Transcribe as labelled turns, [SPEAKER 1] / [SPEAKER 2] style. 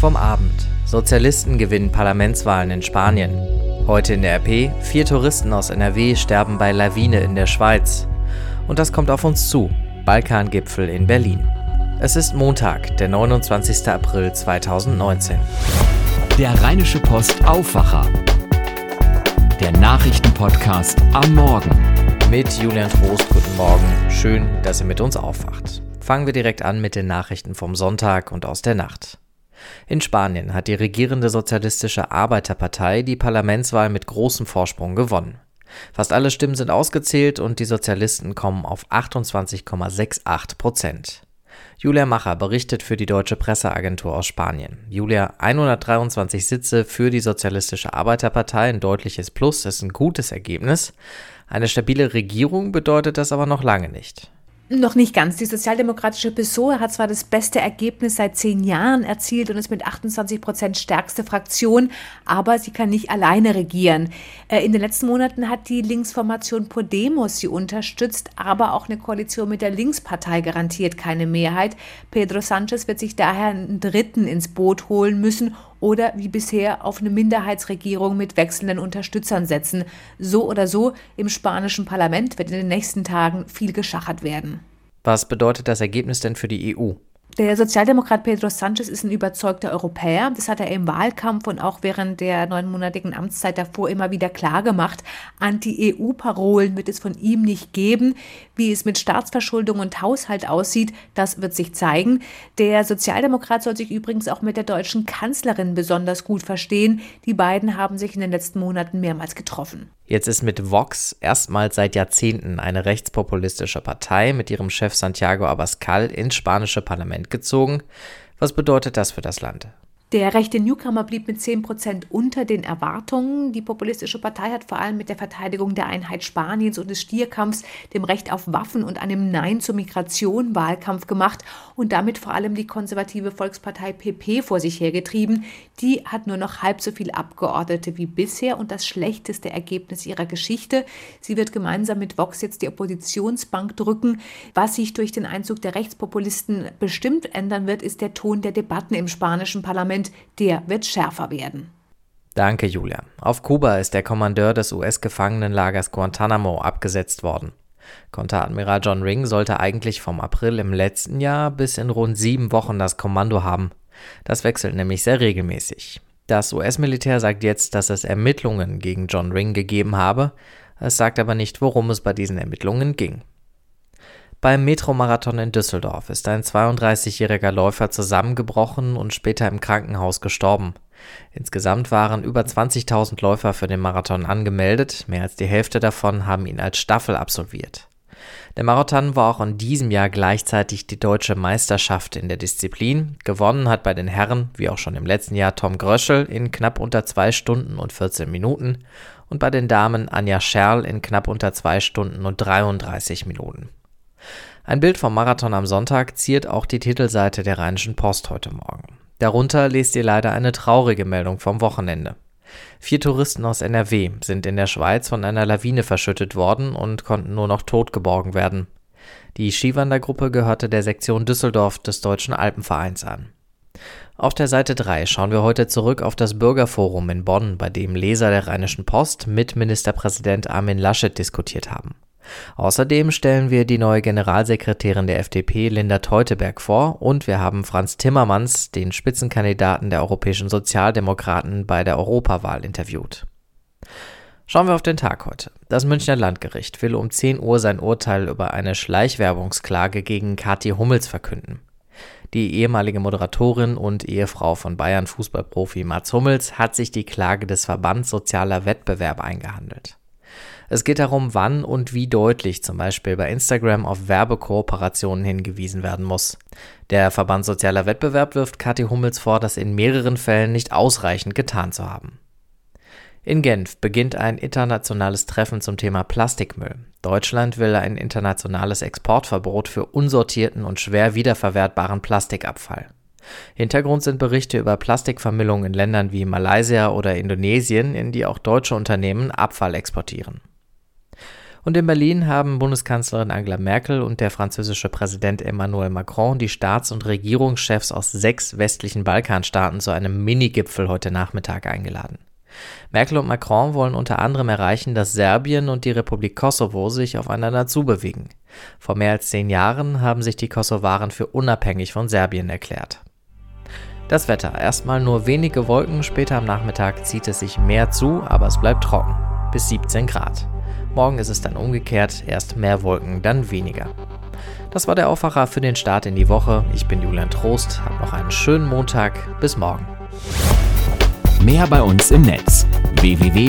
[SPEAKER 1] vom Abend. Sozialisten gewinnen Parlamentswahlen in Spanien. Heute in der RP, vier Touristen aus NRW sterben bei Lawine in der Schweiz. Und das kommt auf uns zu. Balkangipfel in Berlin. Es ist Montag, der 29. April 2019.
[SPEAKER 2] Der Rheinische Post Aufwacher. Der Nachrichtenpodcast am Morgen.
[SPEAKER 1] Mit Julian Trost, guten Morgen. Schön, dass ihr mit uns aufwacht. Fangen wir direkt an mit den Nachrichten vom Sonntag und aus der Nacht. In Spanien hat die regierende Sozialistische Arbeiterpartei die Parlamentswahl mit großem Vorsprung gewonnen. Fast alle Stimmen sind ausgezählt und die Sozialisten kommen auf 28,68 Prozent. Julia Macher berichtet für die Deutsche Presseagentur aus Spanien. Julia, 123 Sitze für die Sozialistische Arbeiterpartei, ein deutliches Plus, ist ein gutes Ergebnis. Eine stabile Regierung bedeutet das aber noch lange nicht.
[SPEAKER 3] Noch nicht ganz. Die sozialdemokratische PSOE hat zwar das beste Ergebnis seit zehn Jahren erzielt und ist mit 28 Prozent stärkste Fraktion, aber sie kann nicht alleine regieren. Äh, in den letzten Monaten hat die Linksformation Podemos sie unterstützt, aber auch eine Koalition mit der Linkspartei garantiert keine Mehrheit. Pedro Sanchez wird sich daher einen Dritten ins Boot holen müssen oder wie bisher auf eine Minderheitsregierung mit wechselnden Unterstützern setzen. So oder so, im spanischen Parlament wird in den nächsten Tagen viel geschachert werden.
[SPEAKER 1] Was bedeutet das Ergebnis denn für die EU?
[SPEAKER 3] Der Sozialdemokrat Pedro Sanchez ist ein überzeugter Europäer. Das hat er im Wahlkampf und auch während der neunmonatigen Amtszeit davor immer wieder klargemacht. Anti-EU-Parolen wird es von ihm nicht geben. Wie es mit Staatsverschuldung und Haushalt aussieht, das wird sich zeigen. Der Sozialdemokrat soll sich übrigens auch mit der deutschen Kanzlerin besonders gut verstehen. Die beiden haben sich in den letzten Monaten mehrmals getroffen.
[SPEAKER 1] Jetzt ist mit Vox erstmals seit Jahrzehnten eine rechtspopulistische Partei mit ihrem Chef Santiago Abascal ins spanische Parlament gezogen. Was bedeutet das für das Land?
[SPEAKER 3] Der rechte Newcomer blieb mit 10 Prozent unter den Erwartungen. Die populistische Partei hat vor allem mit der Verteidigung der Einheit Spaniens und des Stierkampfs, dem Recht auf Waffen und einem Nein zur Migration Wahlkampf gemacht und damit vor allem die konservative Volkspartei PP vor sich hergetrieben. Die hat nur noch halb so viele Abgeordnete wie bisher und das schlechteste Ergebnis ihrer Geschichte. Sie wird gemeinsam mit Vox jetzt die Oppositionsbank drücken. Was sich durch den Einzug der Rechtspopulisten bestimmt ändern wird, ist der Ton der Debatten im spanischen Parlament. Wind, der wird schärfer werden.
[SPEAKER 1] Danke, Julia. Auf Kuba ist der Kommandeur des US-Gefangenenlagers Guantanamo abgesetzt worden. Konteradmiral John Ring sollte eigentlich vom April im letzten Jahr bis in rund sieben Wochen das Kommando haben. Das wechselt nämlich sehr regelmäßig. Das US-Militär sagt jetzt, dass es Ermittlungen gegen John Ring gegeben habe. Es sagt aber nicht, worum es bei diesen Ermittlungen ging. Beim Metromarathon in Düsseldorf ist ein 32-jähriger Läufer zusammengebrochen und später im Krankenhaus gestorben. Insgesamt waren über 20.000 Läufer für den Marathon angemeldet, mehr als die Hälfte davon haben ihn als Staffel absolviert. Der Marathon war auch in diesem Jahr gleichzeitig die deutsche Meisterschaft in der Disziplin. Gewonnen hat bei den Herren, wie auch schon im letzten Jahr, Tom Gröschel in knapp unter 2 Stunden und 14 Minuten und bei den Damen Anja Scherl in knapp unter 2 Stunden und 33 Minuten. Ein Bild vom Marathon am Sonntag ziert auch die Titelseite der Rheinischen Post heute Morgen. Darunter lest ihr leider eine traurige Meldung vom Wochenende. Vier Touristen aus NRW sind in der Schweiz von einer Lawine verschüttet worden und konnten nur noch tot geborgen werden. Die Skiwandergruppe gehörte der Sektion Düsseldorf des Deutschen Alpenvereins an. Auf der Seite 3 schauen wir heute zurück auf das Bürgerforum in Bonn, bei dem Leser der Rheinischen Post mit Ministerpräsident Armin Laschet diskutiert haben. Außerdem stellen wir die neue Generalsekretärin der FDP Linda Teuteberg vor und wir haben Franz Timmermans, den Spitzenkandidaten der europäischen Sozialdemokraten, bei der Europawahl interviewt. Schauen wir auf den Tag heute. Das Münchner Landgericht will um 10 Uhr sein Urteil über eine Schleichwerbungsklage gegen Kathi Hummels verkünden. Die ehemalige Moderatorin und Ehefrau von Bayern Fußballprofi Mats Hummels hat sich die Klage des Verbands Sozialer Wettbewerb eingehandelt. Es geht darum, wann und wie deutlich zum Beispiel bei Instagram auf Werbekooperationen hingewiesen werden muss. Der Verband Sozialer Wettbewerb wirft Kathi Hummels vor, das in mehreren Fällen nicht ausreichend getan zu haben. In Genf beginnt ein internationales Treffen zum Thema Plastikmüll. Deutschland will ein internationales Exportverbot für unsortierten und schwer wiederverwertbaren Plastikabfall. Hintergrund sind Berichte über Plastikvermüllung in Ländern wie Malaysia oder Indonesien, in die auch deutsche Unternehmen Abfall exportieren. Und in Berlin haben Bundeskanzlerin Angela Merkel und der französische Präsident Emmanuel Macron die Staats- und Regierungschefs aus sechs westlichen Balkanstaaten zu einem Minigipfel heute Nachmittag eingeladen. Merkel und Macron wollen unter anderem erreichen, dass Serbien und die Republik Kosovo sich aufeinander zubewegen. Vor mehr als zehn Jahren haben sich die Kosovaren für unabhängig von Serbien erklärt. Das Wetter. Erstmal nur wenige Wolken, später am Nachmittag zieht es sich mehr zu, aber es bleibt trocken. Bis 17 Grad. Morgen ist es dann umgekehrt, erst mehr Wolken, dann weniger. Das war der Aufwacher für den Start in die Woche. Ich bin Julian Trost, hab noch einen schönen Montag. Bis morgen.
[SPEAKER 2] Mehr bei uns im Netz www.rp-online.de